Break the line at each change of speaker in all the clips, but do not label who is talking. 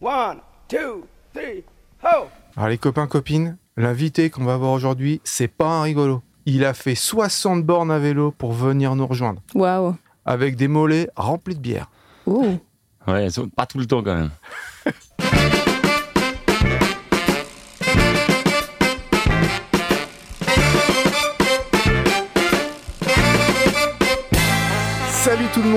One, two, three, ho!
Alors les copains, copines, l'invité qu'on va voir aujourd'hui, c'est pas un rigolo. Il a fait 60 bornes à vélo pour venir nous rejoindre,
Waouh.
avec des mollets remplis de bière.
Ouh.
Ouais, pas tout le temps quand même.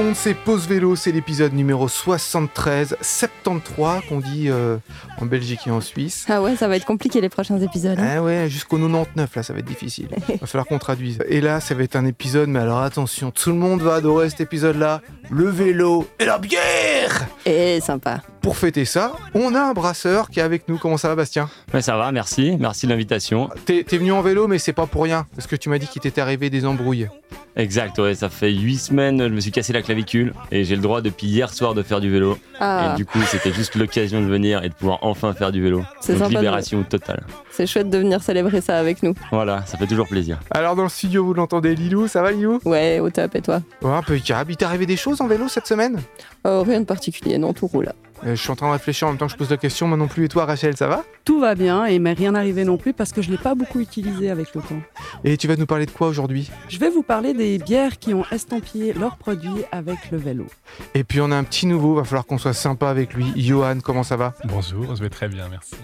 monde, c'est Pause Vélo, c'est l'épisode numéro 73, 73 qu'on dit euh, en Belgique et en Suisse.
Ah ouais, ça va être compliqué les prochains épisodes. hein.
Ah ouais, jusqu'au 99, là, ça va être difficile. Va falloir qu'on traduise. Et là, ça va être un épisode, mais alors attention, tout le monde va adorer cet épisode-là. Le vélo et la bière
Et sympa.
Pour fêter ça, on a un brasseur qui est avec nous. Comment ça va, Bastien?
Ouais, ça va, merci. Merci de l'invitation.
T'es t'es venu en vélo, mais c'est pas pour rien. Parce que tu m'as dit qu'il t'était arrivé des embrouilles.
Exact, ouais, ça fait 8 semaines, je me suis cassé la clavicule et j'ai le droit depuis hier soir de faire du vélo.
Ah,
Et du coup, c'était juste l'occasion de venir et de pouvoir enfin faire du vélo.
C'est
Donc
sympa de-
libération totale.
c'est chouette de venir célébrer ça avec nous.
Voilà, ça fait toujours plaisir.
Alors, dans le studio, vous l'entendez, Lilou Ça va, Lilou?
Ouais, au top, et toi?
Ouais, un peu carab. Il t'est arrivé des choses en vélo cette semaine?
Oh, Rien de particulier, non, tout roule.
Euh, Je suis en train de réfléchir en même temps que je pose la question. Moi non plus. Et toi, Rachel, ça va?
Tout va bien et m'est rien arrivé non plus parce que je ne l'ai pas beaucoup utilisé avec le temps.
Et tu vas nous parler de quoi aujourd'hui?
Je vais vous parler des bières qui ont estampillé leurs produits avec le vélo.
Et puis, on a un petit nouveau. Va falloir qu'on soit sympa avec lui. Johan, comment ça va?
Bonjour, je vais très bien, merci.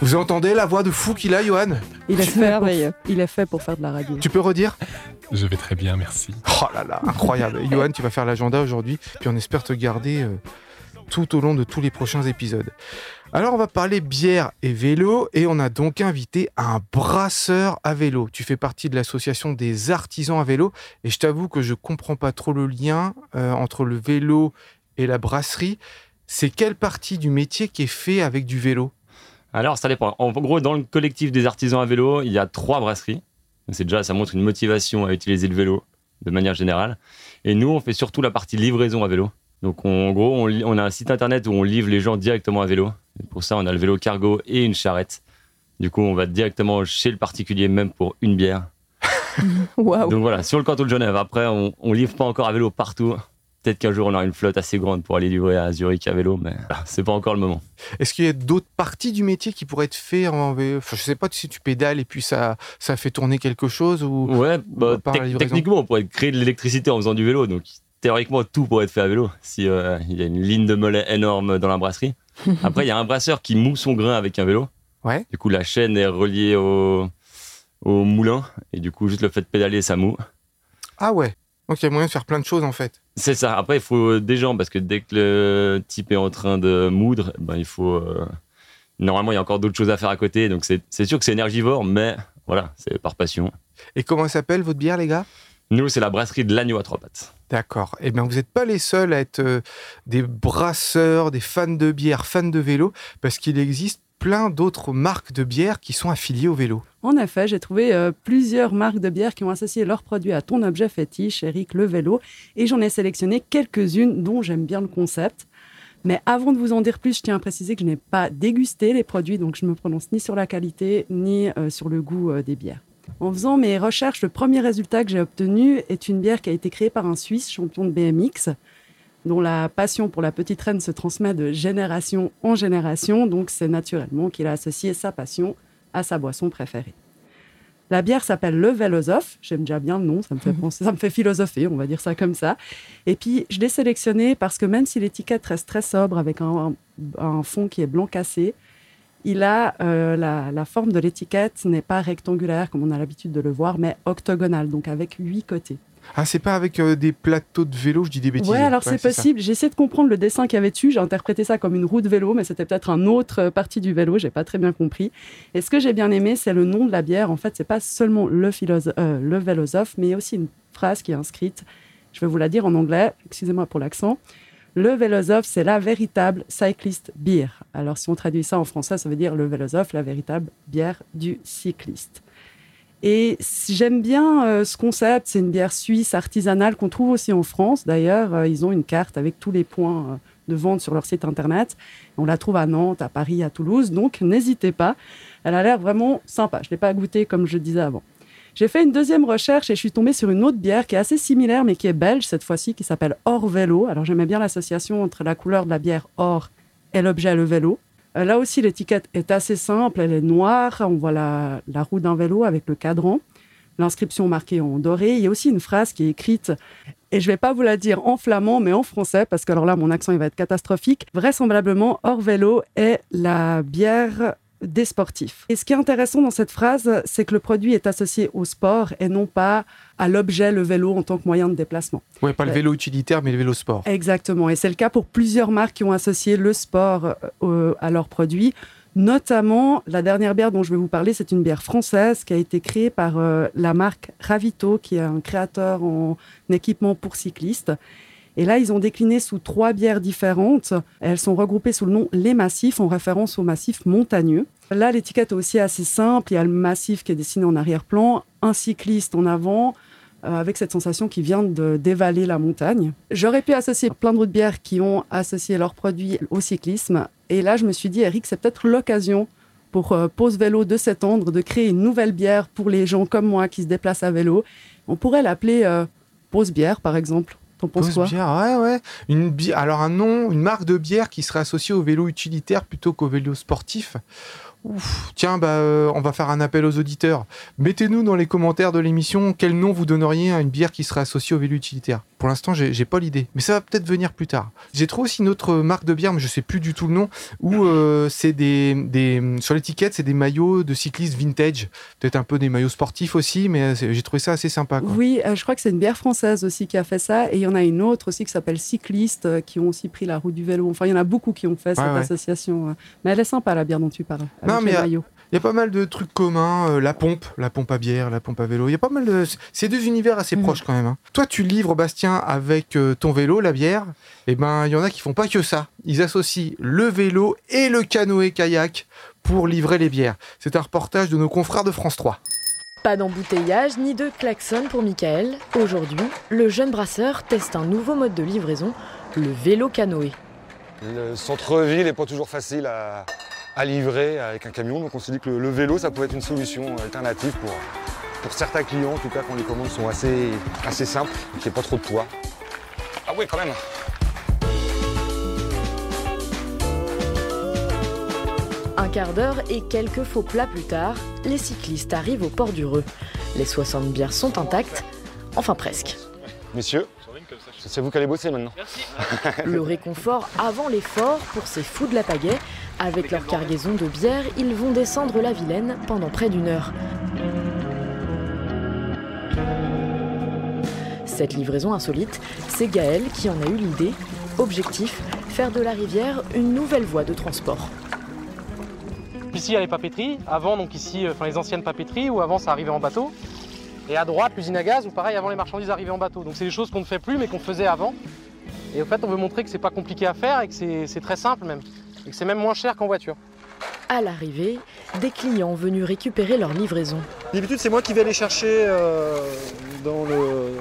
Vous entendez la voix de fou qu'il a, Johan?
Il est, fait pour,
merveilleux.
il est fait pour faire de la radio.
Tu peux redire?
Je vais très bien, merci.
Oh là là, incroyable. Johan, tu vas faire l'agenda aujourd'hui, puis on espère te garder euh, tout au long de tous les prochains épisodes. Alors, on va parler bière et vélo, et on a donc invité un brasseur à vélo. Tu fais partie de l'association des artisans à vélo, et je t'avoue que je comprends pas trop le lien euh, entre le vélo et la brasserie. C'est quelle partie du métier qui est fait avec du vélo?
Alors, ça dépend. En gros, dans le collectif des artisans à vélo, il y a trois brasseries. C'est déjà, ça montre une motivation à utiliser le vélo de manière générale. Et nous, on fait surtout la partie livraison à vélo. Donc, on- en gros, on, a un site internet où on livre les gens directement à vélo. Et pour ça, on a le vélo cargo et une charrette. Du coup, on va directement chez le particulier, même pour une bière.
Waouh.
Donc voilà, sur le canton de Genève. Après, on, on livre pas encore à vélo partout. Peut-être qu'un jour, on aura une flotte assez grande pour aller livrer à Zurich à vélo, mais ah, c'est pas encore le moment.
Est-ce qu'il y a d'autres parties du métier qui pourraient être faites en vélo enfin, Je sais pas si tu pédales et puis ça, ça fait tourner quelque chose ou...
Ouais, bah, techniquement, on pourrait créer de l'électricité en faisant du vélo. Donc, théoriquement, tout pourrait être fait à vélo si euh, il y a une ligne de mollet énorme dans la brasserie. Après, il y a un brasseur qui moue son grain avec un vélo.
Ouais.
Du coup, la chaîne est reliée au, au moulin. Et du coup, juste le fait de pédaler, ça moue.
Ah ouais. Donc il y a moyen de faire plein de choses en fait.
C'est ça. Après, il faut des gens parce que dès que le type est en train de moudre, ben, il faut. euh, Normalement, il y a encore d'autres choses à faire à côté. Donc, c'est c'est sûr que c'est énergivore, mais voilà, c'est par passion.
Et comment s'appelle votre bière, les gars?
Nous, c'est la brasserie de l'agneau à trois pattes.
D'accord. Eh bien, vous n'êtes pas les seuls à être euh, des brasseurs, des fans de bière, fans de vélo, parce qu'il existe plein d'autres marques de bière qui sont affiliées au vélo.
En effet, j'ai trouvé euh, plusieurs marques de bières qui ont associé leurs produits à ton objet fétiche, Eric, le vélo, et j'en ai sélectionné quelques-unes dont j'aime bien le concept. Mais avant de vous en dire plus, je tiens à préciser que je n'ai pas dégusté les produits, donc je ne me prononce ni sur la qualité ni euh, sur le goût euh, des bières. En faisant mes recherches, le premier résultat que j'ai obtenu est une bière qui a été créée par un Suisse champion de BMX, dont la passion pour la petite reine se transmet de génération en génération, donc c'est naturellement qu'il a associé sa passion à sa boisson préférée. La bière s'appelle le Vélosophe. J'aime déjà bien le nom, ça me fait penser, ça me fait philosopher, on va dire ça comme ça. Et puis je l'ai sélectionné parce que même si l'étiquette reste très sobre avec un, un fond qui est blanc cassé, il a euh, la, la forme de l'étiquette n'est pas rectangulaire comme on a l'habitude de le voir, mais octogonale, donc avec huit côtés.
Ah, c'est pas avec euh, des plateaux de vélo, je dis des bêtises.
Ouais, alors c'est possible. J'ai essayé de comprendre le dessin qu'il y avait dessus. J'ai interprété ça comme une roue de vélo, mais c'était peut-être un autre euh, partie du vélo. J'ai pas très bien compris. Et ce que j'ai bien aimé, c'est le nom de la bière. En fait, c'est pas seulement le, philosophe, euh, le vélosophe, mais il y a aussi une phrase qui est inscrite. Je vais vous la dire en anglais. Excusez-moi pour l'accent. Le vélosophe, c'est la véritable cycliste beer. Alors, si on traduit ça en français, ça veut dire le vélosophe, la véritable bière du cycliste. Et j'aime bien euh, ce concept, c'est une bière suisse artisanale qu'on trouve aussi en France. D'ailleurs, euh, ils ont une carte avec tous les points euh, de vente sur leur site internet. On la trouve à Nantes, à Paris, à Toulouse. Donc, n'hésitez pas. Elle a l'air vraiment sympa. Je ne l'ai pas goûtée comme je disais avant. J'ai fait une deuxième recherche et je suis tombée sur une autre bière qui est assez similaire, mais qui est belge cette fois-ci, qui s'appelle Or Vélo. Alors, j'aimais bien l'association entre la couleur de la bière or et l'objet le vélo. Euh, Là aussi, l'étiquette est assez simple. Elle est noire. On voit la, roue d'un vélo avec le cadran. L'inscription marquée en doré. Il y a aussi une phrase qui est écrite, et je ne vais pas vous la dire en flamand, mais en français, parce que alors là, mon accent, il va être catastrophique. Vraisemblablement, hors vélo est la bière des sportifs. Et ce qui est intéressant dans cette phrase, c'est que le produit est associé au sport et non pas à l'objet, le vélo, en tant que moyen de déplacement.
Ouais, pas le
Ouais.
vélo utilitaire, mais le vélo sport.
Exactement. Et c'est le cas pour plusieurs marques qui ont associé le sport euh, à leurs produits. Notamment, la dernière bière dont je vais vous parler, c'est une bière française qui a été créée par euh, la marque Ravito, qui est un créateur en équipement pour cyclistes. Et là, ils ont décliné sous trois bières différentes. Elles sont regroupées sous le nom Les Massifs, en référence au massif montagneux. Là, l'étiquette est aussi assez simple. Il y a le massif qui est dessiné en arrière-plan, un cycliste en avant, euh, avec cette sensation qui vient de dévaler la montagne. J'aurais pu associer plein d'autres bières qui ont associé leurs produits au cyclisme. Et là, je me suis dit, Eric, c'est peut-être l'occasion pour euh, Vélo de s'étendre, de créer une nouvelle bière pour les gens comme moi qui se déplacent à vélo. On pourrait l'appeler euh, Bière, par exemple. T'en penses
Pause
quoi
bière, ouais, ouais. Une bi- Alors un nom, une marque de bière qui serait associée au vélo utilitaire plutôt qu'au vélo sportif. Ouf. Tiens, bah, euh, on va faire un appel aux auditeurs. Mettez-nous dans les commentaires de l'émission quel nom vous donneriez à une bière qui serait associée au vélo utilitaire. Pour l'instant, j'ai pas l'idée, mais ça va peut-être venir plus tard. J'ai trouvé aussi une autre marque de bière, mais je sais plus du tout le nom, où euh, c'est des, des sur l'étiquette, c'est des maillots de cyclistes vintage, peut-être un peu des maillots sportifs aussi, mais euh, j'ai trouvé ça assez sympa. Quoi.
Oui, euh, je crois que c'est une bière française aussi qui a fait ça. Et il y en a une autre aussi qui s'appelle Cycliste, euh, qui ont aussi pris la route du vélo. Enfin, il y en a beaucoup qui ont fait cette
ouais.
association. Mais elle est sympa, la bière dont tu parles. Avec
Non, mais,
les maillots.
Il y a pas mal de trucs communs, euh, la pompe, la pompe à bière, la pompe à vélo. Il y a pas mal de. C'est deux univers assez
Mhm.
proches quand même. hein. Toi, tu livres, Bastien, avec euh, ton vélo, la bière. Et ben, il y en a qui font pas que ça. Ils associent le vélo et le canoë-kayak pour livrer les bières. C'est un reportage de nos confrères de France 3.
Pas d'embouteillage ni de klaxon pour Michael. Aujourd'hui, le jeune brasseur teste un nouveau mode de livraison, le vélo canoë.
Le centre-ville n'est pas toujours facile à, à livrer avec un camion, donc on s'est dit que le, le vélo, ça pouvait être une solution alternative pour, pour certains clients, en tout cas quand les commandes sont assez, assez simples, qu'il n'y ait pas trop de poids. Ah oui, quand même
Un quart d'heure et quelques faux plats plus tard, les cyclistes arrivent au port du Reux. Les 60 bières sont intactes, enfin presque.
Messieurs, c'est vous qui allez bosser maintenant.
Le réconfort avant l'effort pour ces fous de la pagaie. Avec leur cargaison de bière, ils vont descendre la Vilaine pendant près d'une heure. Cette livraison insolite, c'est Gaël qui en a eu l'idée. Objectif, faire de la rivière une nouvelle voie de transport.
Ici, il y a les papeteries. Avant, donc ici, euh, enfin les anciennes papeteries, où avant ça arrivait en bateau. Et à droite, l'usine à gaz, où pareil, avant les marchandises arrivaient en bateau. Donc c'est des choses qu'on ne fait plus, mais qu'on faisait avant. Et au fait, on veut montrer que c'est pas compliqué à faire et que c'est très simple même. Et que c'est même moins cher qu'en voiture.
À l'arrivée, des clients venus récupérer leur livraison.
D'habitude, c'est moi qui vais aller chercher euh, dans le.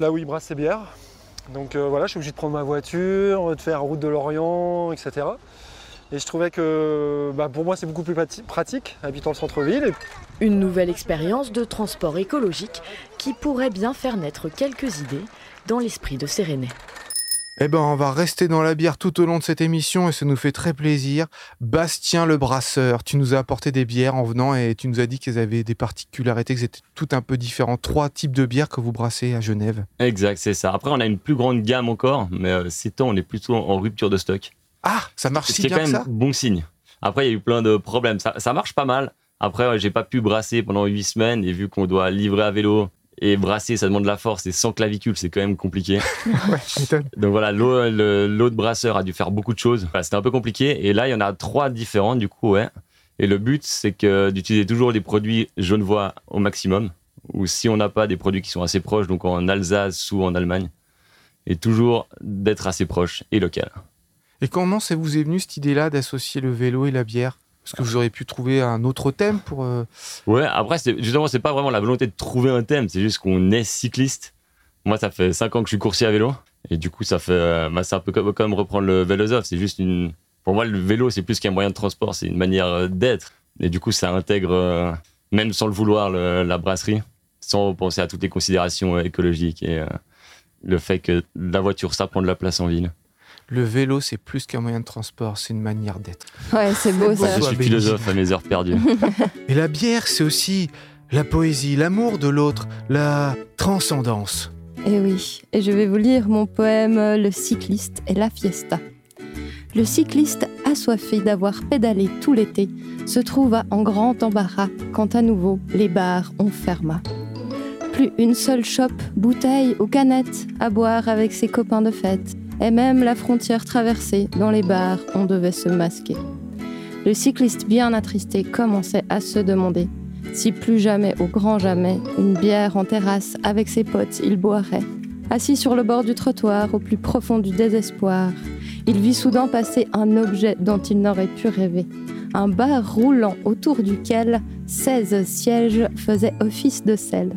là où ils brassent ses bières. Donc euh, voilà, je suis obligé de prendre ma voiture, de faire route de l'Orient, etc. Et je trouvais que bah, pour moi, c'est beaucoup plus pratique, habitant le centre-ville. Et
Une nouvelle expérience de transport écologique qui pourrait bien faire naître quelques idées dans l'esprit de Sérénée.
Eh ben, on va rester dans la bière tout au long de cette émission et ça nous fait très plaisir. Bastien le brasseur, tu nous as apporté des bières en venant et tu nous as dit qu'elles avaient des particularités, que c'était tout un peu différent. Trois types de bières que vous brassez à Genève.
Exact, c'est ça. Après, on a une plus grande gamme encore, mais euh, ces temps, on est plutôt en rupture de stock.
Ah, ça marche si bien
quand
que
même
ça
bon signe. Après, il y a eu plein de problèmes. Ça, ça marche pas mal. Après, j'ai pas pu brasser pendant huit semaines et vu qu'on doit livrer à vélo et brasser, ça demande de la force et sans clavicule, c'est quand même compliqué.
Ouais.
Donc voilà, l'autre brasseur a dû faire beaucoup de choses. Voilà, C'était un peu compliqué. Et là, il y en a trois différentes, du coup, ouais. Et le but, c'est que d'utiliser toujours des produits genevois au maximum. Ou si on n'a pas des produits qui sont assez proches, donc en Alsace ou en Allemagne. Et toujours d'être assez proche et local.
Et comment ça vous est venu cette idée-là d'associer le vélo et la bière? Parce que vous auriez pu trouver un autre thème pour. euh,
Ouais, après, justement, c'est pas vraiment la volonté de trouver un thème, c'est juste qu'on est cycliste. Moi, ça fait 5 ans que je suis coursier à vélo. Et du coup, ça fait. euh, bah, c'est un peu comme, reprendre le Vélosov. C'est juste une. Pour moi, le vélo, c'est plus qu'un moyen de transport, c'est une manière euh, d'être. Et du coup, ça intègre, même sans le vouloir, la brasserie, sans penser à toutes les considérations écologiques et le fait que la voiture, ça prend de la place en ville.
Le vélo, c'est plus qu'un moyen de transport, c'est une manière d'être.
Ouais, c'est beau ça.
Je suis philosophe à mes heures perdues.
Et la bière, c'est aussi la poésie, l'amour de l'autre, la transcendance.
Et Eh oui, et je vais vous lire mon poème Le cycliste et la fiesta. Le cycliste, assoiffé d'avoir pédalé tout l'été, se trouva en grand embarras quand à nouveau les bars ont ferma. Plus une seule chope, bouteille ou canette à boire avec ses copains de fête, et même la frontière traversée, dans les bars, on devait se masquer. Le cycliste bien attristé commençait à se demander si plus jamais, au grand jamais, une bière en terrasse avec ses potes il boirait. Assis sur le bord du trottoir, au plus profond du désespoir, il vit soudain passer un objet dont il n'aurait pu rêver. Un bar roulant autour duquel 16 sièges faisaient office de selle.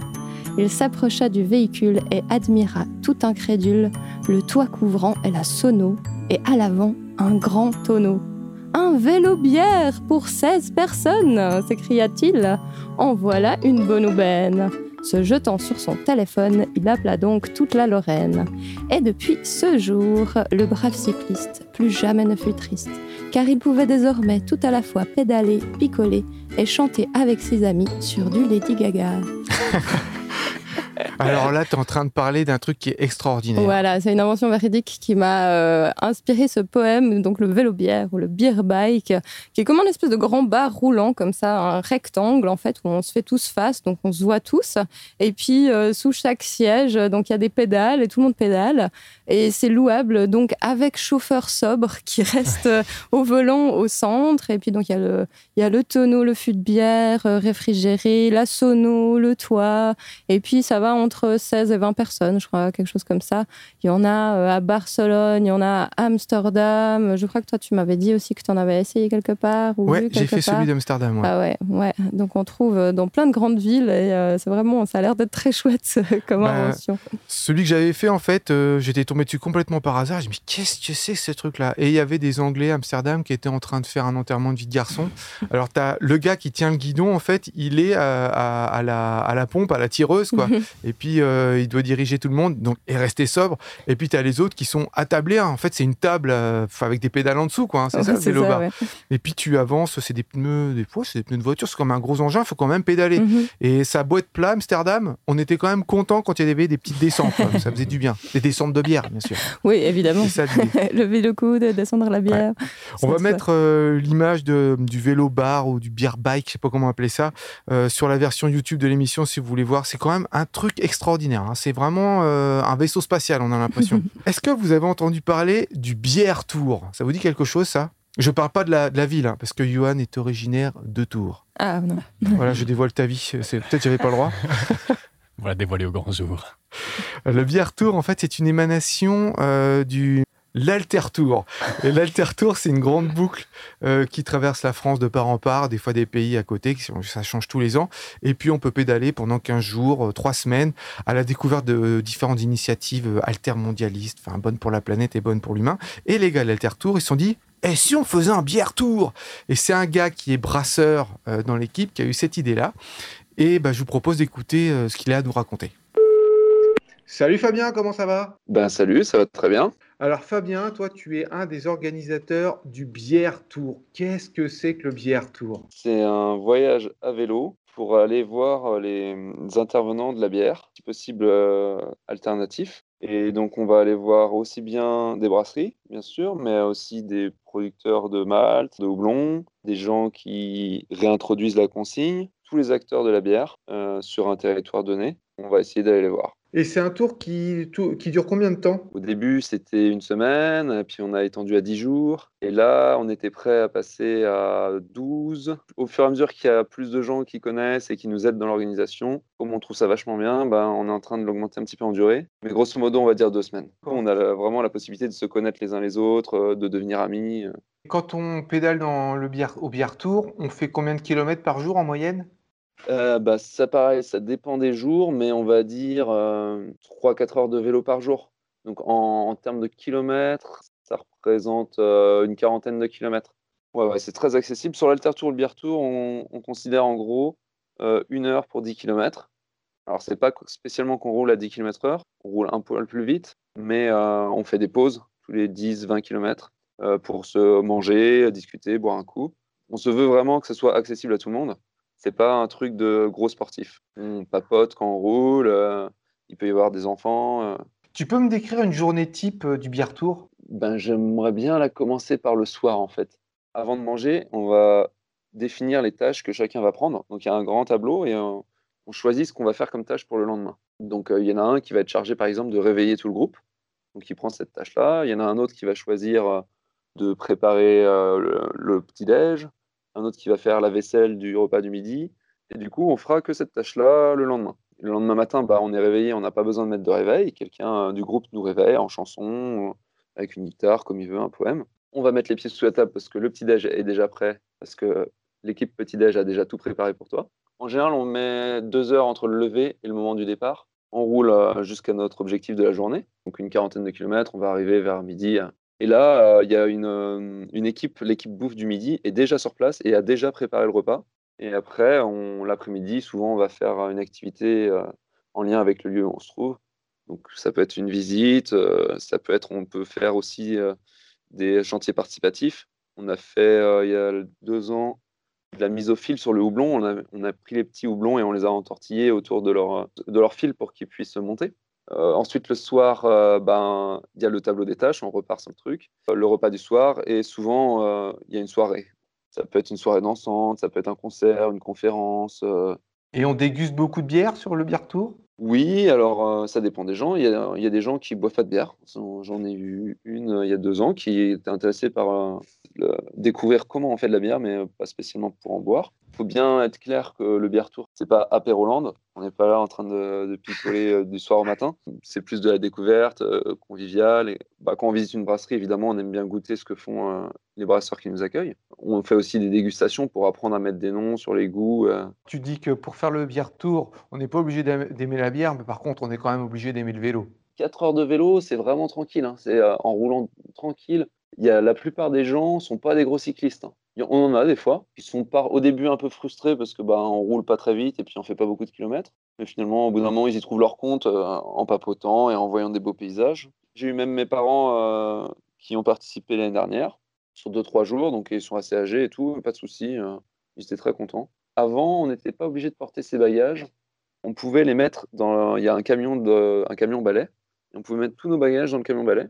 Il s'approcha du véhicule et admira, tout incrédule, le toit couvrant et la sono, et à l'avant, un grand tonneau. Un vélo bière pour 16 personnes s'écria-t-il. En voilà une bonne aubaine. Se jetant sur son téléphone, il appela donc toute la Lorraine. Et depuis ce jour, le brave cycliste plus jamais ne fut triste, car il pouvait désormais tout à la fois pédaler, picoler et chanter avec ses amis sur du Lady Gaga.
Alors là, tu es en train de parler d'un truc qui est extraordinaire.
Voilà, c'est une invention véridique qui m'a euh, inspiré ce poème, donc le vélo bière ou le beer bike, qui est comme un espèce de grand bar roulant comme ça, un rectangle en fait où on se fait tous face, donc on se voit tous. Et puis euh, sous chaque siège, donc il y a des pédales et tout le monde pédale. Et c'est louable, donc avec chauffeur sobre qui reste euh, au volant au centre. Et puis donc il y a le, tonneau, le fût de bière réfrigéré, la sono, le toit. Et puis ça va entre 16 et 20 personnes, je crois, quelque chose comme ça. Il y en a euh, à Barcelone, il y en a à Amsterdam. Je crois que toi, tu m'avais dit aussi que tu en avais essayé quelque part. Ou
Ouais,
vu
j'ai fait celui d'Amsterdam. ouais.
Ah ouais, ouais. Donc on trouve euh, dans plein de grandes villes et euh, c'est vraiment, ça a l'air d'être très chouette comme
Bah,
invention.
Celui que j'avais fait, en fait, euh, j'étais tombé dessus complètement par hasard. J'ai dit, mais qu'est-ce que c'est ce truc-là? Et il y avait des Anglais à Amsterdam qui étaient en train de faire un enterrement de vie de garçon. Alors, tu as le gars qui tient le guidon, en fait, il est à, à- à la, à la pompe, à la tireuse, quoi. et puis, euh, il doit diriger tout le monde donc, et rester sobre. Et puis, tu as les autres qui sont attablés. hein. En fait, c'est une table euh, avec des pédales en dessous, quoi. hein. C'est ça, bar.
ouais.
Et puis, tu avances, c'est des pneus, des fois, c'est des pneus de voiture, c'est comme un gros engin, il faut quand même pédaler.
Mhm.
Et ça a beau être plat, Amsterdam, on était quand même content quand il y avait des petites descentes. ça faisait du bien. Des descentes de bière, bien sûr.
Oui, évidemment.
C'est ça.
Lever le coude, descendre la bière.
On va
C'est
mettre euh, l'image du vélo bar ou du beer bike, je sais pas comment appeler ça, euh, sur la version YouTube de l'émission si vous voulez voir. C'est quand même un truc extraordinaire. hein. C'est vraiment euh, un vaisseau spatial, on a l'impression. Est-ce que vous avez entendu parler du bière tour? Ça vous dit quelque chose, ça? Je parle pas de la, de la ville, hein, parce que Johan est originaire de Tours.
Ah non.
Voilà, je dévoile ta vie. C'est peut-être j'avais pas le droit.
Voilà, dévoilé au grand jour.
Le bière tour, en fait, c'est une émanation euh, du l'Alter Tour. Et l'Alter Tour, c'est une grande boucle euh, qui traverse la France de part en part, des fois des pays à côté, ça change tous les ans. Et puis, on peut pédaler pendant 15 jours, 3 semaines, à la découverte de euh, différentes initiatives euh, altermondialistes, enfin, bonnes pour la planète et bonnes pour l'humain. Et les gars de l'Alter Tour, ils se sont dit, et si on faisait un bière tour Et c'est un gars qui est brasseur euh, dans l'équipe qui a eu cette idée-là. Et bah, je vous propose d'écouter euh, ce qu'il a à nous raconter. Salut Fabien, comment ça va?
Ben salut, ça va très bien.
Alors Fabien, toi tu es un des organisateurs du Bière Tour. Qu'est-ce que c'est que le Bière Tour?
C'est un voyage à vélo pour aller voir euh, les intervenants de la bière, si possible euh, alternatifs. Et donc on va aller voir aussi bien des brasseries, bien sûr, mais aussi des producteurs de malt, de houblon, des gens qui réintroduisent la consigne, tous les acteurs de la bière euh, sur un territoire donné. On va essayer d'aller les voir.
Et c'est un tour qui, tout- qui dure combien de temps?
Au début, c'était une semaine, puis on a étendu à 10 jours. Et là, on était prêt à passer à 12. Au fur et à mesure qu'il y a plus de gens qui connaissent et qui nous aident dans l'organisation, comme on trouve ça vachement bien, ben, on est en train de l'augmenter un petit peu en durée. Mais grosso modo, on va dire deux semaines. On a vraiment la possibilité de se connaître les uns les autres, euh, de devenir amis. euh.
Quand on pédale dans le au Bière Tour, on fait combien de kilomètres par jour en moyenne?
Euh, bah, ça pareil, ça dépend des jours, mais on va dire 3-4 heures de vélo par jour. Donc en, en termes de kilomètres, ça représente euh, une quarantaine de kilomètres. Ouais, ouais, c'est très accessible. Sur l'Alter Tour, le Bière Tour, on, on considère en gros euh, une heure pour 10 kilomètres. Alors c'est pas spécialement qu'on roule à 10 km heure, on roule un peu plus vite, mais euh, on fait des pauses tous les 10-20 km pour se manger, discuter, boire un coup. On se veut vraiment que ce soit accessible à tout le monde. C'est pas un truc de gros sportif. On papote quand on roule, euh, il peut y avoir des enfants. euh.
Tu peux me décrire une journée type euh, du bière tour?
Ben, j'aimerais bien la commencer par le soir en fait. Avant de manger, on va définir les tâches que chacun va prendre. Donc il y a un grand tableau et on choisit ce qu'on va faire comme tâche pour le lendemain. Donc euh, il y en a un qui va être chargé par exemple de réveiller tout le groupe. Donc il prend cette tâche-là. Il y en a un autre qui va choisir euh, de préparer euh, le, le petit-déj. Un autre qui va faire la vaisselle du repas du midi. Et du coup, on fera que cette tâche-là le lendemain. Le lendemain matin, bah, on est réveillé, on n'a pas besoin de mettre de réveil. Quelqu'un euh, du groupe nous réveille en chanson, euh, avec une guitare, comme il veut, un poème. On va mettre les pieds sous la table parce que le petit-déj est déjà prêt, parce que l'équipe petit-déj a déjà tout préparé pour toi. En général, on met deux heures entre le lever et le moment du départ. On roule euh, jusqu'à notre objectif de la journée, donc une quarantaine de kilomètres. On va arriver vers midi. Et là, euh, il y a une, euh, une équipe, l'équipe bouffe du midi, est déjà sur place et a déjà préparé le repas. Et après, l'après-midi, souvent, on va faire une activité euh, en lien avec le lieu où on se trouve. Donc, ça peut être une visite, ça peut être, on peut faire aussi des chantiers participatifs. On a fait, il y a deux ans, de la mise au fil sur le houblon. On a, on a pris les petits houblons et on les a entortillés autour de leur, de leur fil pour qu'ils puissent monter. Euh, ensuite, le soir, euh, ben, il y a le tableau des tâches, on repart sur le truc. Euh, le repas du soir, et souvent, il y a une soirée. Ça peut être une soirée dansante, ça peut être un concert, une conférence.
Et on déguste beaucoup de bière sur le bière tour?
Oui, alors ça dépend des gens. Il y a, il y a des gens qui boivent pas de bière. J'en ai eu une il y a deux ans qui était intéressée par le- découvrir comment on fait de la bière, mais pas spécialement pour en boire. Il faut bien être clair que le bière tour, c'est pas apéroland. On n'est pas là en train de, de picoler euh, du soir au matin. C'est plus de la découverte euh, conviviale. Et, bah, quand on visite une brasserie, évidemment, on aime bien goûter ce que font euh, les brasseurs qui nous accueillent. On fait aussi des dégustations pour apprendre à mettre des noms sur les goûts.
Tu dis que pour faire le bière tour, on n'est pas obligé d'aim- d'aimer la bière, mais par contre, on est quand même obligé d'aimer le vélo.
4 heures de vélo, c'est vraiment tranquille. hein. C'est en roulant tranquille. Il y a, la plupart des gens sont pas des gros cyclistes. hein. On en a des fois qui sont au début un peu frustrés parce que bah, on roule pas très vite et puis on fait pas beaucoup de kilomètres. Mais finalement, au bout d'un moment, ils y trouvent leur compte euh, en papotant et en voyant des beaux paysages. J'ai eu même mes parents euh, qui ont participé l'année dernière sur 2-3 jours, donc ils sont assez âgés et tout, pas de souci. euh, ils étaient très contents. Avant, on n'était pas obligé de porter ses bagages. On pouvait les mettre dans. Il y a un camion, de, un camion balai et on pouvait mettre tous nos bagages dans le camion balai.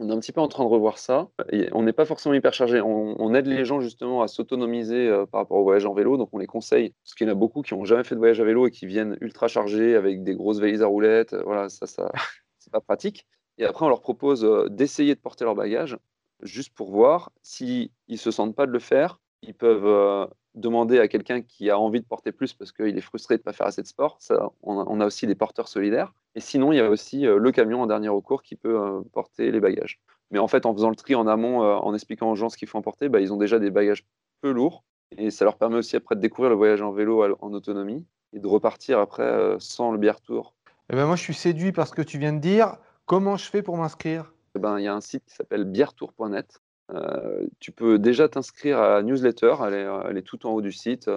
On est un petit peu en train de revoir ça. On n'est pas forcément hyper chargé. On, aide les gens justement à s'autonomiser euh, par rapport au voyage en vélo. Donc on les conseille, parce qu'il y en a beaucoup qui n'ont jamais fait de voyage à vélo et qui viennent ultra chargés avec des grosses valises à roulettes. Euh, Voilà, ça, ça c'est pas pratique. Et après, on leur propose euh, d'essayer de porter leurs bagages juste pour voir s'ils ne se sentent pas de le faire. Ils peuvent euh, demander à quelqu'un qui a envie de porter plus parce qu'il est frustré de ne pas faire assez de sport. Ça, on, a, on a aussi des porteurs solidaires. Et sinon, il y a aussi euh, le camion en dernier recours qui peut euh, porter les bagages. Mais en fait, en faisant le tri en amont, en expliquant aux gens ce qu'il faut emporter, bah, ils ont déjà des bagages peu lourds. Et ça leur permet aussi après de découvrir le voyage en vélo en autonomie et de repartir après sans le bière tour.
Eh ben moi, je suis séduit par ce que tu viens de dire. Comment je fais pour m'inscrire?
Eh ben, il y a un site qui s'appelle bièretour.net. Euh, tu peux déjà t'inscrire à la newsletter, elle est, euh, elle est tout en haut du site.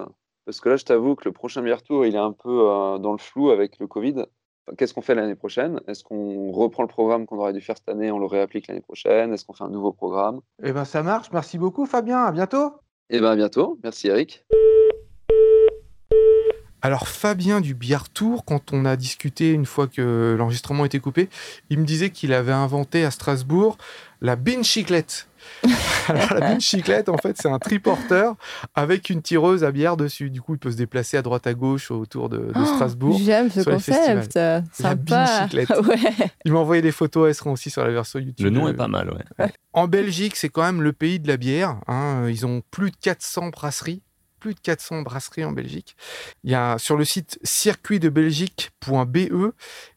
Parce que là, je t'avoue que le prochain bière tour, il est un peu euh, dans le flou avec le Covid. Enfin, Qu'est-ce qu'on fait l'année prochaine? Est-ce qu'on reprend le programme qu'on aurait dû faire cette année, on le réapplique l'année prochaine? Est-ce qu'on fait un nouveau programme?
Eh ben ça marche. Merci beaucoup, Fabien. À bientôt.
Eh bien, à bientôt. Merci, Eric.
Alors Fabien du Bière Tour, quand on a discuté une fois que l'enregistrement était coupé, il me disait qu'il avait inventé à Strasbourg la bin chiclette. Alors la bin chiclette, en fait, c'est un triporteur avec une tireuse à bière dessus. Du coup, il peut se déplacer à droite à gauche autour de, de
Oh,
Strasbourg.
J'aime ce concept.
La
Sympa.
chiclette.
Ouais.
Il m'a envoyé des photos, elles seront aussi sur la version YouTube.
Le nom est pas mal, ouais.
En Belgique, c'est quand même le pays de la bière. hein. Ils ont plus de 400 brasseries. Plus de 400 brasseries en Belgique. Il y a sur le site circuitdebelgique.be,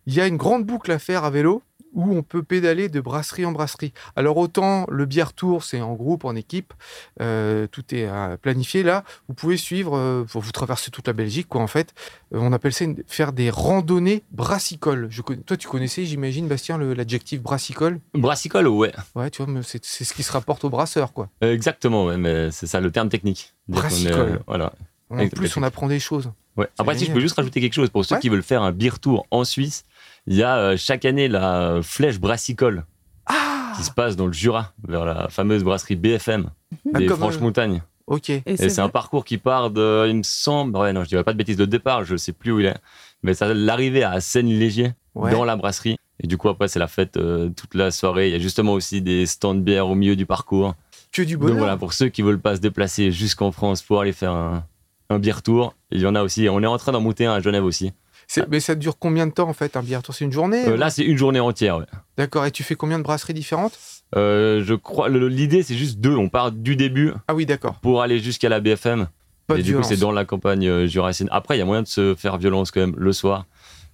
il y a une grande boucle à faire à vélo où on peut pédaler de brasserie en brasserie. Alors autant le bière tour, c'est en groupe, en équipe, euh, tout est euh, planifié. Là, vous pouvez suivre, euh, vous traversez toute la Belgique, quoi, en fait. On appelle ça une- faire des randonnées brassicoles. Je connais- toi, tu connaissais, j'imagine, Bastien, l'adjectif brassicole?
Brassicole, ouais.
Ouais, tu vois, c'est ce qui se rapporte au brasseur, quoi.
Exactement, ouais, mais c'est ça le terme technique.
Brassicole.
voilà.
En plus, on apprend des choses.
Ouais. Après, si je peux juste rajouter quelque chose, pour ceux
Ouais.
qui veulent faire un beer tour en Suisse, il y a euh, chaque année la flèche brassicole.
Ah
qui se passe dans le Jura, vers la fameuse brasserie BFM
Ah,
des Franches-Montagnes.
Ok.
Et
Et c'est un parcours qui part de, il me semble, ouais, non, je dirais pas de bêtises de départ, je sais plus où il est, mais ça l'arrivée à Seine-Légier,
Ouais.
dans la brasserie. Et du coup, après, c'est la fête euh, toute la soirée. Il y a justement aussi des stands de bière au milieu du parcours.
Que du
Donc
bonheur.
voilà, pour ceux qui veulent pas se déplacer jusqu'en France pour aller faire un, un beer tour, il y en a aussi. On est en train d'en monter un à Genève aussi.
Mais ça dure combien de temps en fait un bière tour C'est une journée
Euh, là, c'est une journée entière. ouais.
D'accord. Et tu fais combien de brasseries différentes?
Euh, je crois, l'idée, c'est juste deux. On part du début
Ah oui, d'accord.
pour aller jusqu'à la BFM.
Pas
et du coup, c'est dans la campagne euh, jurassienne. Après, il y a moyen de se faire violence quand même le soir.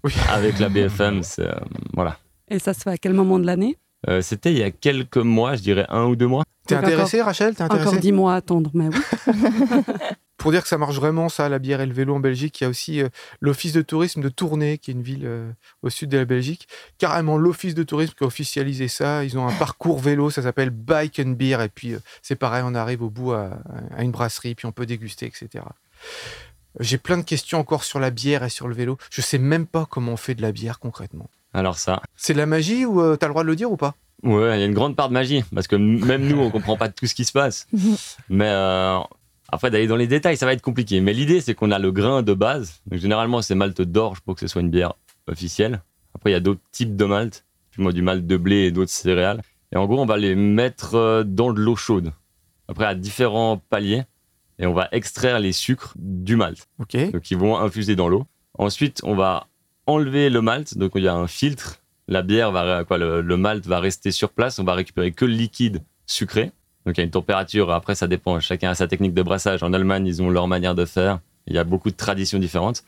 Oui.
Avec la BFM, c'est, euh, voilà.
Et ça se fait à quel moment de l'année?
Euh, C'était il y a quelques mois, je dirais un ou deux mois.
T'es
Donc
intéressé, Rachel? T'es
Encore
intéressé?
dix mois à attendre, mais oui.
Pour dire que ça marche vraiment, ça, la bière et le vélo en Belgique, il y a aussi euh, l'Office de tourisme de Tournai, qui est une ville euh, au sud de la Belgique. Carrément, l'Office de tourisme qui a officialisé ça. Ils ont un parcours vélo, ça s'appelle Bike and Beer. Et puis, euh, c'est pareil, on arrive au bout à, à une brasserie, puis on peut déguster, etc. J'ai plein de questions encore sur la bière et sur le vélo. Je sais même pas comment on fait de la bière concrètement.
Alors ça,
C'est de la magie ou euh, t'as le droit de le dire ou pas?
Ouais, il y a une grande part de magie. Parce que même nous, on comprend pas tout ce qui se passe. Mais euh, après, d'aller dans les détails, ça va être compliqué. Mais l'idée, c'est qu'on a le grain de base. Donc, généralement, c'est malte d'orge pour que ce soit une bière officielle. Après, il y a d'autres types de malt. Puis moi, du malt de blé et d'autres céréales. Et en gros, on va les mettre euh, dans de l'eau chaude. Après, à différents paliers. Et on va extraire les sucres du malt.
Ok.
Donc, ils vont infuser dans l'eau. Ensuite, on va enlever le malt. Donc, il y a un filtre. La bière va, quoi, le, malt va rester sur place. On va récupérer que le liquide sucré. Donc, il y a une température. Après, ça dépend. Chacun a sa technique de brassage. En Allemagne, ils ont leur manière de faire. Il y a beaucoup de traditions différentes.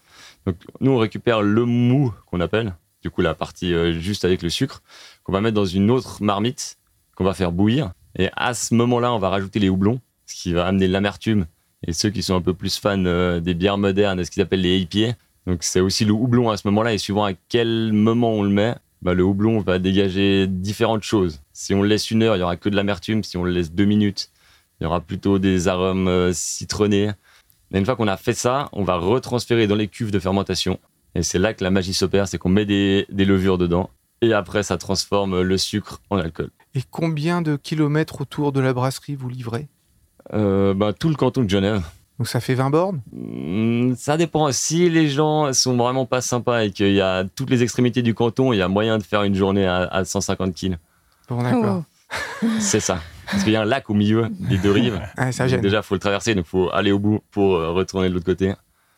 Donc, nous, on récupère le mou qu'on appelle. Du coup, la partie euh, juste avec le sucre, qu'on va mettre dans une autre marmite qu'on va faire bouillir. Et à ce moment-là, on va rajouter les houblons, ce qui va amener l'amertume. Et ceux qui sont un peu plus fans euh, des bières modernes, de ce qu'ils appellent les IPA, donc c'est aussi le houblon à ce moment-là. Et suivant à quel moment on le met, bah, le houblon va dégager différentes choses. Si on le laisse une heure, il y aura que de l'amertume. Si on le laisse deux minutes, il y aura plutôt des arômes euh, citronnés. Et une fois qu'on a fait ça, on va retransférer dans les cuves de fermentation. Et c'est là que la magie s'opère, c'est qu'on met des, des levures dedans. Et après, ça transforme le sucre en alcool.
Et combien de kilomètres autour de la brasserie vous livrez?
Euh, bah, tout le canton de Genève.
Donc ça fait 20 bornes?
Hmm, Ça dépend. Si les gens sont vraiment pas sympas et qu'il y a toutes les extrémités du canton, il y a moyen de faire une journée à, à 150 kills.
Bon, d'accord.
C'est ça. Parce qu'il y a un lac au milieu des deux rives.
Ah, ça gêne.
déjà, il faut le traverser, donc il faut aller au bout pour euh, retourner de l'autre côté.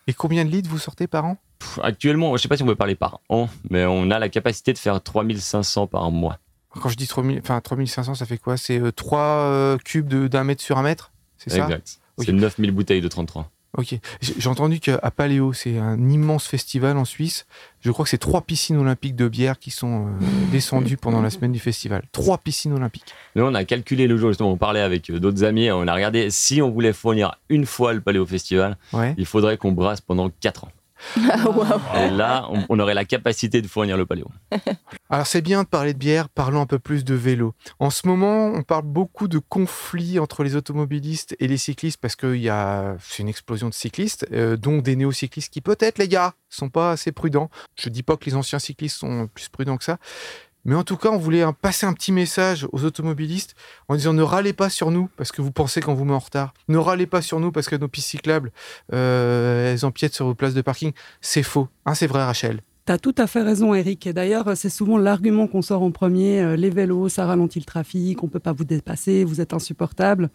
Et combien de litres vous sortez par an?
Pff, Actuellement, je sais pas si on peut parler par an, mais on a la capacité de faire 3500 par mois.
Quand je dis 3000, enfin 3500, ça fait quoi? C'est 3 cubes de- d'un mètre sur un mètre? C'est ça?
Exact.
Ok.
C'est 9000 bouteilles de 33.
Ok. J'ai entendu qu'à Paléo, c'est un immense festival en Suisse. Je crois que c'est trois piscines olympiques de bière qui sont euh, descendues pendant la semaine du festival. Trois piscines olympiques.
Nous, on a calculé le jour, justement, on parlait avec euh, d'autres amis, on a regardé si on voulait fournir une fois le Paléo Festival,
Ouais.
il faudrait qu'on brasse pendant 4 ans.
Ah, waouh.
Et là, on, on aurait la capacité de fournir le Paléo.
Alors c'est bien de parler de bière, parlons un peu plus de vélo. En ce moment, on parle beaucoup de conflits entre les automobilistes et les cyclistes parce que y a c'est une explosion de cyclistes, euh, dont des néo-cyclistes qui peut-être les gars sont pas assez prudents. Je dis pas que les anciens cyclistes sont plus prudents que ça, mais en tout cas, on voulait passer un petit message aux automobilistes en disant ne râlez pas sur nous parce que vous pensez qu'on vous met en retard. Ne râlez pas sur nous parce que nos pistes cyclables, euh, elles empiètent sur vos places de parking. C'est faux. Hein, c'est vrai, Rachel?
T'as tout à fait raison, Eric. Et d'ailleurs, c'est souvent l'argument qu'on sort en premier. euh, les vélos, ça ralentit le trafic, on peut pas vous dépasser, vous êtes insupportable.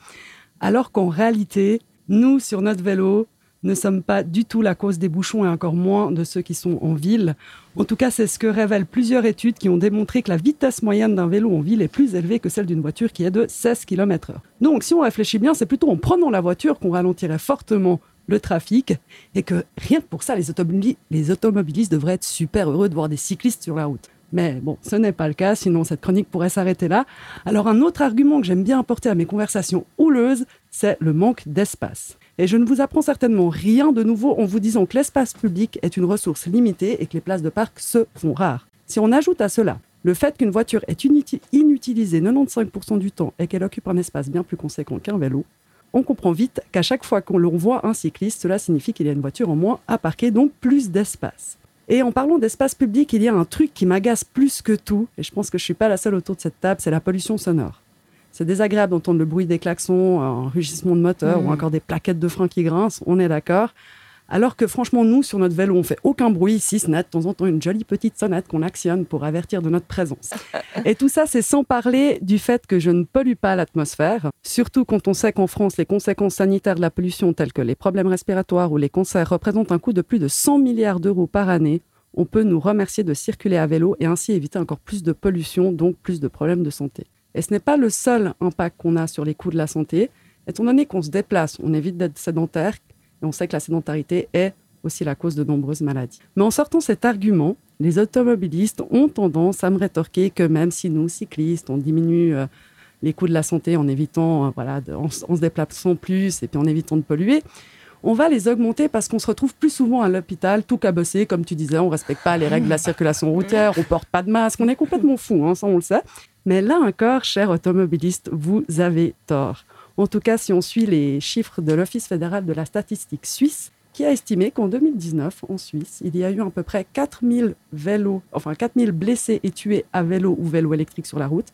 Alors qu'en réalité, nous, sur notre vélo, ne sommes pas du tout la cause des bouchons et encore moins de ceux qui sont en ville. En tout cas, c'est ce que révèlent plusieurs études qui ont démontré que la vitesse moyenne d'un vélo en ville est plus élevée que celle d'une voiture qui est de 16 km/h. Donc, si on réfléchit bien, c'est plutôt en prenant la voiture qu'on ralentirait fortement le trafic et que rien que pour ça, les, automobili- les automobilistes devraient être super heureux de voir des cyclistes sur la route. Mais bon, ce n'est pas le cas, sinon cette chronique pourrait s'arrêter là. Alors un autre argument que j'aime bien apporter à mes conversations houleuses, c'est le manque d'espace. Et je ne vous apprends certainement rien de nouveau en vous disant que l'espace public est une ressource limitée et que les places de parc se font rares. Si on ajoute à cela le fait qu'une voiture est inuti- inutilisée 95% du temps et qu'elle occupe un espace bien plus conséquent qu'un vélo, on comprend vite qu'à chaque fois qu'on voit un cycliste, cela signifie qu'il y a une voiture en moins à parquer, donc plus d'espace. Et en parlant d'espace public, il y a un truc qui m'agace plus que tout, et je pense que je suis pas la seule autour de cette table, c'est la pollution sonore. C'est désagréable d'entendre le bruit des klaxons, un rugissement de moteur
Mm.
ou encore des plaquettes de frein qui grincent, on est d'accord. Alors que franchement, nous, sur notre vélo, on fait aucun bruit, si ce n'est de temps en temps une jolie petite sonnette qu'on actionne pour avertir de notre présence. Et tout ça, c'est sans parler du fait que je ne pollue pas l'atmosphère, surtout quand on sait qu'en France, les conséquences sanitaires de la pollution, telles que les problèmes respiratoires ou les cancers, représentent un coût de plus de 100 milliards d'euros par année. On peut nous remercier de circuler à vélo et ainsi éviter encore plus de pollution, donc plus de problèmes de santé. Et ce n'est pas le seul impact qu'on a sur les coûts de la santé. Étant donné qu'on se déplace, on évite d'être sédentaire, et on sait que la sédentarité est aussi la cause de nombreuses maladies. Mais en sortant cet argument, les automobilistes ont tendance à me rétorquer que même si nous, cyclistes, on diminue euh, les coûts de la santé en évitant, euh, voilà, en, se déplaçant plus et puis en évitant de polluer, on va les augmenter parce qu'on se retrouve plus souvent à l'hôpital, tout cabossé, comme tu disais, on respecte pas les règles de la circulation routière, on porte pas de masque, on est complètement fou, hein, ça on le sait. Mais là encore, chers automobilistes, vous avez tort. En tout cas, si on suit les chiffres de l'Office fédéral de la statistique suisse, qui a estimé qu'en 2019, en Suisse, il y a eu à peu près 4000 vélos, enfin 4000 blessés et tués à vélo ou vélo électrique sur la route,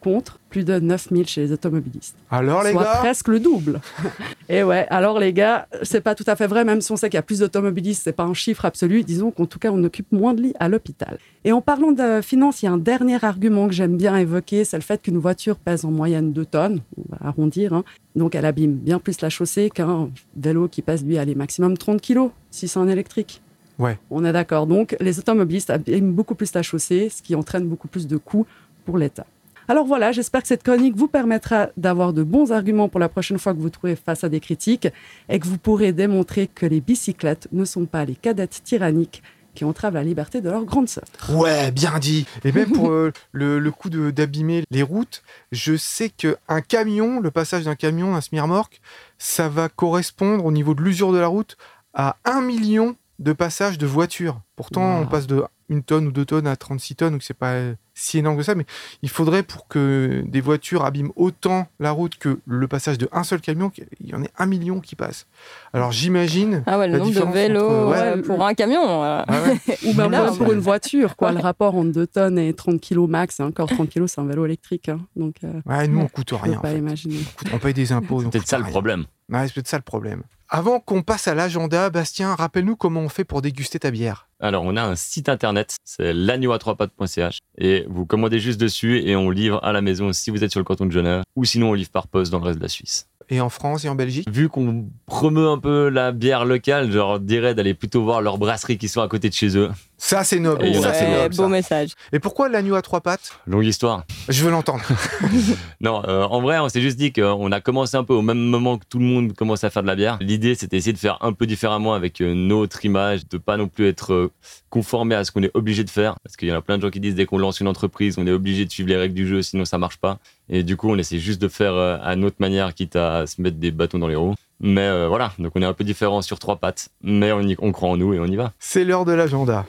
contre plus de 9000 chez les automobilistes.
Alors les
Soit
gars
presque le double. Et ouais, alors les gars, c'est pas tout à fait vrai, même si on sait qu'il y a plus d'automobilistes, c'est pas un chiffre absolu. Disons qu'en tout cas, on occupe moins de lits à l'hôpital. Et en parlant de finances, il y a un dernier argument que j'aime bien évoquer, c'est le fait qu'une voiture pèse en moyenne 2 tonnes, on va arrondir, hein. donc elle abîme bien plus la chaussée qu'un vélo qui pèse lui, allez, maximum 30 kilos, si c'est un électrique.
Ouais.
On est d'accord. Donc, les automobilistes abîment beaucoup plus la chaussée, ce qui entraîne beaucoup plus de coûts pour l'État. Alors voilà, j'espère que cette chronique vous permettra d'avoir de bons arguments pour la prochaine fois que vous trouvez face à des critiques et que vous pourrez démontrer que les bicyclettes ne sont pas les cadettes tyranniques qui entravent la liberté de leur grande sœur.
Ouais, bien dit. Et même pour euh, le, le coup d'abîmer les routes, je sais qu'un camion, le passage d'un camion, d'un semi-remorque, ça va correspondre au niveau de l'usure de la route à un million de passages de voitures. Pourtant,
Wow.
on passe de une tonne ou deux tonnes à 36 tonnes, donc c'est pas euh, si énorme que ça, mais il faudrait pour que des voitures abîment autant la route que le passage de un seul camion, qu'il y en ait un million qui passe. Alors j'imagine.
Ah ouais, le
la
nombre de vélos
entre- ouais.
pour un camion. euh.
Ah ouais.
Ou même
Énorme.
pour une voiture, quoi. Le rapport entre 2 tonnes et 30 kilos max, et encore 30 kilos, c'est un vélo électrique. hein. Donc, euh,
Ouais, nous on coûte rien. en
pas
fait.
imaginer.
On paye des impôts.
C'est peut-être
coûte
ça le problème.
Ouais, c'est peut-être ça le problème. Avant qu'on passe à l'agenda, Bastien, rappelle-nous comment on fait pour déguster ta bière.
Alors, on a un site internet, c'est l'agneau-à-trois-pattes.ch et vous commandez juste dessus et on livre à la maison si vous êtes sur le canton de Genève ou sinon on livre par poste dans le reste de la Suisse.
Et en France et en Belgique?
Vu qu'on promeut un peu la bière locale, je leur dirais d'aller plutôt voir leurs brasseries qui sont à côté de chez eux.
Ça, c'est noble.
Et il y en a
ça, c'est noble,
beau
ça.
message.
Et pourquoi l'agneau à trois pattes?
Longue histoire.
Je veux l'entendre.
Non, euh, en vrai, on s'est juste dit qu'on a commencé un peu au même moment que tout le monde commence à faire de la bière. L'idée, c'était d'essayer de faire un peu différemment avec euh, notre image, de pas non plus être conformé à ce qu'on est obligé de faire. Parce qu'il y en a plein de gens qui disent dès qu'on lance une entreprise, on est obligé de suivre les règles du jeu, sinon ça marche pas. Et du coup, on essaie juste de faire euh, à notre manière, quitte à se mettre des bâtons dans les roues. Mais euh, voilà, donc on est un peu différent sur trois pattes, mais on, y- on croit en nous et on y va.
C'est l'heure de l'agenda.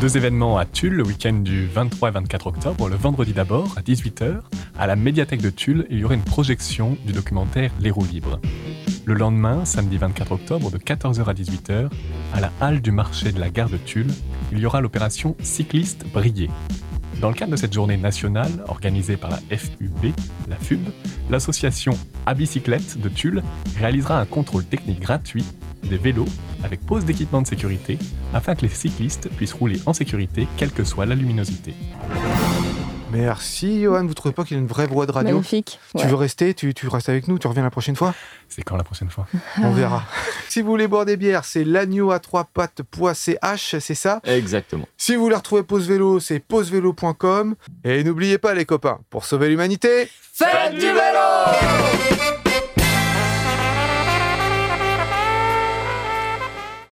Deux événements à Tulle le week-end du 23 et 24 octobre. Le vendredi d'abord, à 18h, à la médiathèque de Tulle, il y aura une projection du documentaire Les roues libres. Le lendemain, samedi 24 octobre, de 14h à 18h, à la halle du marché de la gare de Tulle, il y aura l'opération Cycliste Brillé. Dans le cadre de cette journée nationale organisée par la FUB, la FUB, l'association à bicyclette de Tulle réalisera un contrôle technique gratuit des vélos avec pose d'équipement de sécurité afin que les cyclistes puissent rouler en sécurité quelle que soit la luminosité.
Merci, Johan. Vous trouvez pas qu'il a une vraie voix de radio?
Magnifique.
Tu
Ouais.
veux rester tu, tu restes avec nous Tu reviens la prochaine fois?
C'est quand la prochaine fois?
On verra. si vous voulez boire des bières, c'est l'agneau à trois pattes.ch, c'est ça?
Exactement.
Si vous voulez retrouver Pause Vélo, c'est pausevélo.com. Et n'oubliez pas, les copains, pour sauver l'humanité,
Faites du vélo